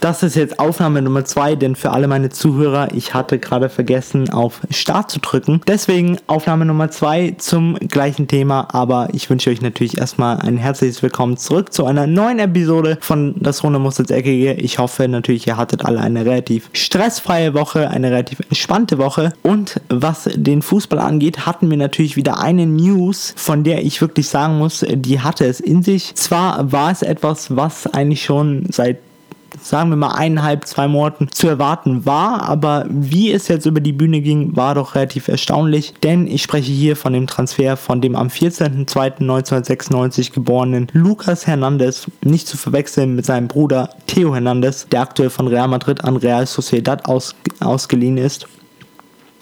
das ist jetzt Aufnahme Nummer 2, denn für alle meine Zuhörer, ich hatte gerade vergessen, auf Start zu drücken. Deswegen Aufnahme Nummer 2 zum gleichen Thema, aber ich wünsche euch natürlich erstmal ein herzliches Willkommen zurück zu einer neuen Episode von Das Runde muss ins Eckige. Ich hoffe natürlich, ihr hattet alle eine relativ stressfreie Woche, eine relativ entspannte Woche. Und was den Fußball angeht, hatten wir natürlich wieder eine News, von der ich wirklich sagen muss, die hatte es in sich. Zwar war es etwas, was eigentlich schon seit sagen wir mal eineinhalb, zwei Monaten zu erwarten war, aber wie es jetzt über die Bühne ging, war doch relativ erstaunlich, denn ich spreche hier von dem Transfer von dem am 14.02.1996 geborenen Lucas Hernandez, nicht zu verwechseln mit seinem Bruder Theo Hernandez, der aktuell von Real Madrid an Real Sociedad aus, ausgeliehen ist.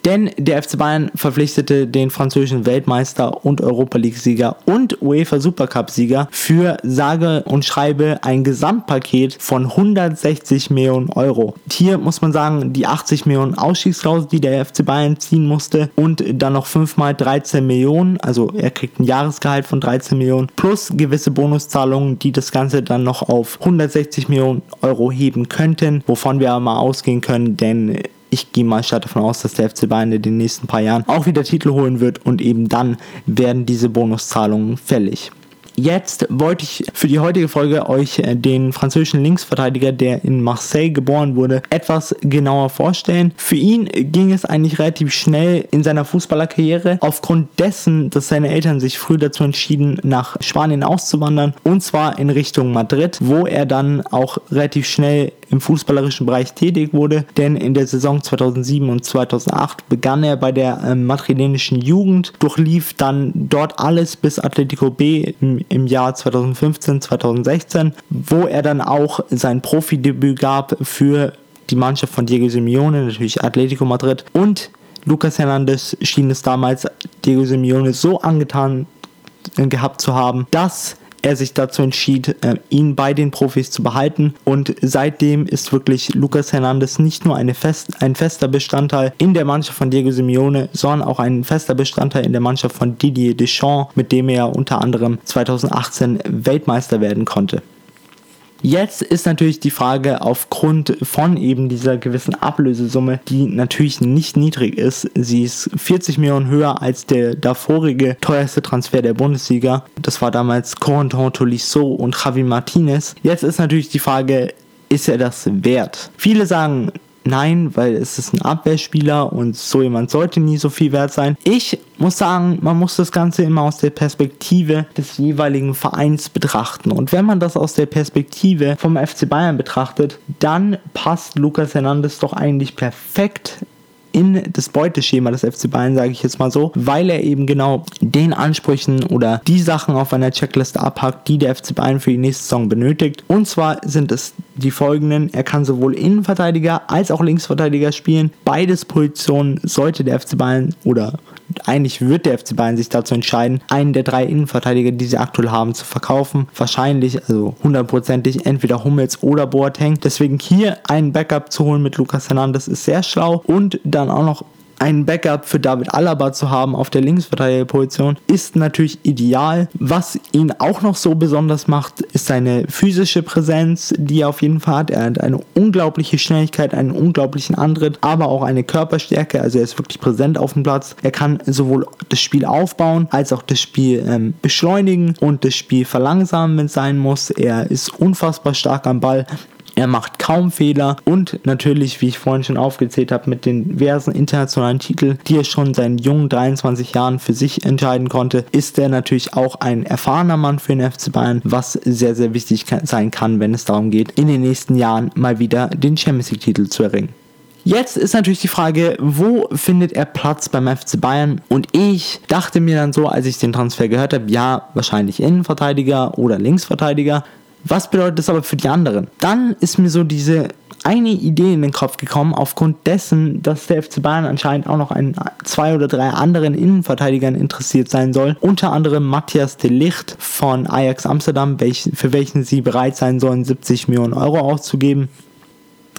Denn der FC Bayern verpflichtete den französischen Weltmeister und Europa League-Sieger und UEFA Supercup-Sieger für sage und schreibe ein Gesamtpaket von 160 Millionen Euro. Hier muss man sagen, die 80 Millionen Ausstiegsklausel, die der FC Bayern ziehen musste und dann noch 5 mal 13 Millionen, also er kriegt ein Jahresgehalt von 13 Millionen plus gewisse Bonuszahlungen, die das Ganze dann noch auf 160 Millionen Euro heben könnten, wovon wir aber mal ausgehen können, denn ich gehe mal stark davon aus, dass der FC Bayern in den nächsten paar Jahren auch wieder Titel holen wird und eben dann werden diese Bonuszahlungen fällig. Jetzt wollte ich für die heutige Folge euch äh, den französischen Linksverteidiger, der in Marseille geboren wurde, etwas genauer vorstellen. Für ihn ging es eigentlich relativ schnell in seiner Fußballerkarriere, aufgrund dessen, dass seine Eltern sich früh dazu entschieden, nach Spanien auszuwandern, und zwar in Richtung Madrid, wo er dann auch relativ schnell im fußballerischen Bereich tätig wurde, denn in der Saison 2007 und 2008 begann er bei der äh, madrilenischen Jugend, durchlief dann dort alles bis Atletico B im, im Jahr 2015, 2016, wo er dann auch sein Profidebüt gab für die Mannschaft von Diego Simeone, natürlich Atletico Madrid. Und Lucas Hernandez schien es damals Diego Simeone so angetan gehabt zu haben, dass er sich dazu entschied, äh, ihn bei den Profis zu behalten. Und seitdem ist wirklich Lucas Hernandez nicht nur fest, ein fester Bestandteil in der Mannschaft von Diego Simeone, sondern auch ein fester Bestandteil in der Mannschaft von Didier Deschamps, mit dem er unter anderem 2018 Weltmeister werden konnte. Jetzt ist natürlich die Frage aufgrund von eben dieser gewissen Ablösesumme, die natürlich nicht niedrig ist. Sie ist 40 Millionen höher als der davorige teuerste Transfer der Bundesliga. Das war damals Corentin Tolisso und Javi Martinez. Jetzt ist natürlich die Frage, ist er das wert? Viele sagen, Nein, weil es ist ein Abwehrspieler und so jemand sollte nie so viel wert sein. Ich muss sagen, man muss das Ganze immer aus der Perspektive des jeweiligen Vereins betrachten. Und wenn man das aus der Perspektive vom FC Bayern betrachtet, dann passt Lucas Hernandez doch eigentlich perfekt in das Beuteschema des FC Bayern, sage ich jetzt mal so, weil er eben genau den Ansprüchen oder die Sachen auf einer Checkliste abhakt, die der FC Bayern für die nächste Saison benötigt. Und zwar sind es die folgenden. Er kann sowohl Innenverteidiger als auch Linksverteidiger spielen. Beides Positionen sollte der FC Bayern oder eigentlich wird der FC Bayern sich dazu entscheiden, einen der drei Innenverteidiger, die sie aktuell haben, zu verkaufen. Wahrscheinlich, also hundertprozentig, entweder Hummels oder Boateng. Deswegen hier einen Backup zu holen mit Lukas Hernandez ist sehr schlau und dann auch noch ein Backup für David Alaba zu haben auf der Linksverteidigerposition ist natürlich ideal. Was ihn auch noch so besonders macht, ist seine physische Präsenz, die er auf jeden Fall hat. Er hat eine unglaubliche Schnelligkeit, einen unglaublichen Antritt, aber auch eine Körperstärke. Also er ist wirklich präsent auf dem Platz. Er kann sowohl das Spiel aufbauen als auch das Spiel ähm, beschleunigen und das Spiel verlangsamen, wenn es sein muss. Er ist unfassbar stark am Ball. Er macht kaum Fehler und natürlich, wie ich vorhin schon aufgezählt habe, mit den diversen internationalen Titeln, die er schon seinen jungen 23 Jahren für sich entscheiden konnte, ist er natürlich auch ein erfahrener Mann für den FC Bayern, was sehr, sehr wichtig sein kann, wenn es darum geht, in den nächsten Jahren mal wieder den Champions League-Titel zu erringen. Jetzt ist natürlich die Frage, wo findet er Platz beim FC Bayern? Und ich dachte mir dann so, als ich den Transfer gehört habe, ja, wahrscheinlich Innenverteidiger oder Linksverteidiger. Was bedeutet das aber für die anderen? Dann ist mir so diese eine Idee in den Kopf gekommen, aufgrund dessen, dass der FC Bayern anscheinend auch noch an zwei oder drei anderen Innenverteidigern interessiert sein soll. Unter anderem Matthias de Licht von Ajax Amsterdam, für welchen sie bereit sein sollen, 70 Millionen Euro auszugeben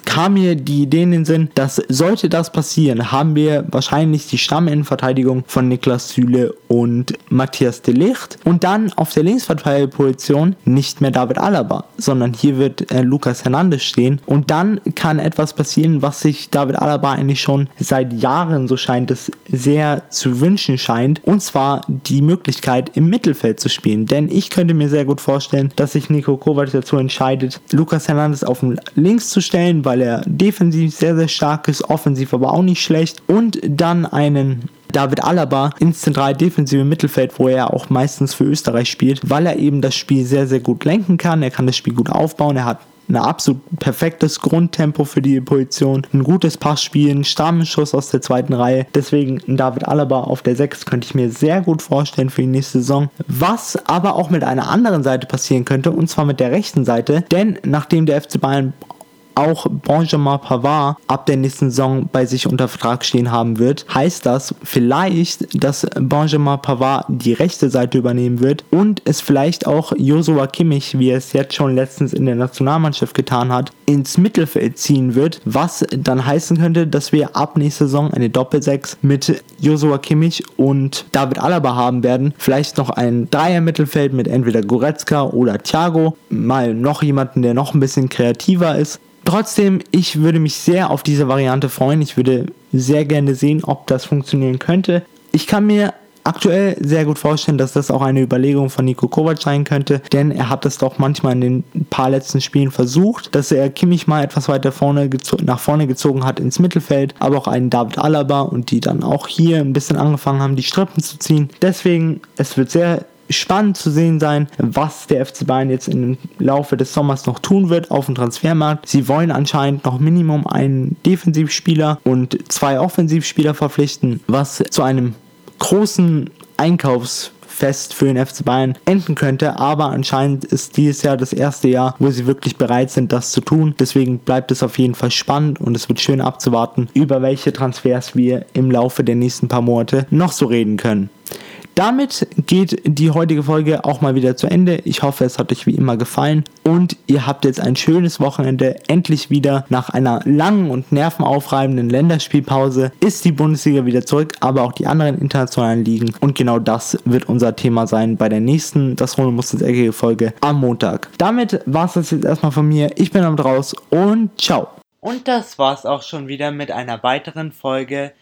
kam mir die Idee in den Sinn, dass sollte das passieren, haben wir wahrscheinlich die Stamminnenverteidigung von Niklas Süle und Matthias de Licht und dann auf der Linksverteidigerposition nicht mehr David Alaba, sondern hier wird äh, Lukas Hernandez stehen und dann kann etwas passieren, was sich David Alaba eigentlich schon seit Jahren, so scheint es, sehr zu wünschen scheint und zwar die Möglichkeit im Mittelfeld zu spielen, denn ich könnte mir sehr gut vorstellen, dass sich Nico Kovac dazu entscheidet, Lukas Hernandez auf Links zu stellen, weil er defensiv sehr, sehr stark ist, offensiv aber auch nicht schlecht und dann einen David Alaba ins zentrale defensive Mittelfeld, wo er auch meistens für Österreich spielt, weil er eben das Spiel sehr, sehr gut lenken kann. Er kann das Spiel gut aufbauen. Er hat ein absolut perfektes Grundtempo für die Position, ein gutes Passspiel, ein starken Schuss aus der zweiten Reihe. Deswegen David Alaba auf der 6 könnte ich mir sehr gut vorstellen für die nächste Saison. Was aber auch mit einer anderen Seite passieren könnte, und zwar mit der rechten Seite, denn nachdem der FC Bayern auch Benjamin Pavard ab der nächsten Saison bei sich unter Vertrag stehen haben wird, heißt das vielleicht, dass Benjamin Pavard die rechte Seite übernehmen wird und es vielleicht auch Josua Kimmich, wie er es jetzt schon letztens in der Nationalmannschaft getan hat, ins Mittelfeld ziehen wird, was dann heißen könnte, dass wir ab nächster Saison eine Doppelsechs mit Josua Kimmich und David Alaba haben werden. Vielleicht noch ein Dreier-Mittelfeld mit entweder Goretzka oder Thiago, mal noch jemanden, der noch ein bisschen kreativer ist. Trotzdem, ich würde mich sehr auf diese Variante freuen. Ich würde sehr gerne sehen, ob das funktionieren könnte. Ich kann mir aktuell sehr gut vorstellen, dass das auch eine Überlegung von Nico Kovac sein könnte, denn er hat es doch manchmal in den paar letzten Spielen versucht, dass er Kimmich mal etwas weiter vorne nach vorne gezogen hat ins Mittelfeld, aber auch einen David Alaba und die dann auch hier ein bisschen angefangen haben, die Strippen zu ziehen. Deswegen, es wird sehr spannend zu sehen sein, was der FC Bayern jetzt im Laufe des Sommers noch tun wird auf dem Transfermarkt. Sie wollen anscheinend noch Minimum einen Defensivspieler und zwei Offensivspieler verpflichten, was zu einem großen Einkaufsfest für den FC Bayern enden könnte, aber anscheinend ist dieses Jahr das erste Jahr, wo sie wirklich bereit sind, das zu tun. Deswegen bleibt es auf jeden Fall spannend und es wird schön abzuwarten, über welche Transfers wir im Laufe der nächsten paar Monate noch so reden können. Damit geht die heutige Folge auch mal wieder zu Ende. Ich hoffe, es hat euch wie immer gefallen und ihr habt jetzt ein schönes Wochenende. Endlich wieder nach einer langen und nervenaufreibenden Länderspielpause ist die Bundesliga wieder zurück, aber auch die anderen internationalen Ligen. Und genau das wird unser Thema sein bei der nächsten Das Runde muss ins Eckige Folge am Montag. Damit war es das jetzt erstmal von mir. Ich bin am draus und ciao. Und das war's auch schon wieder mit einer weiteren Folge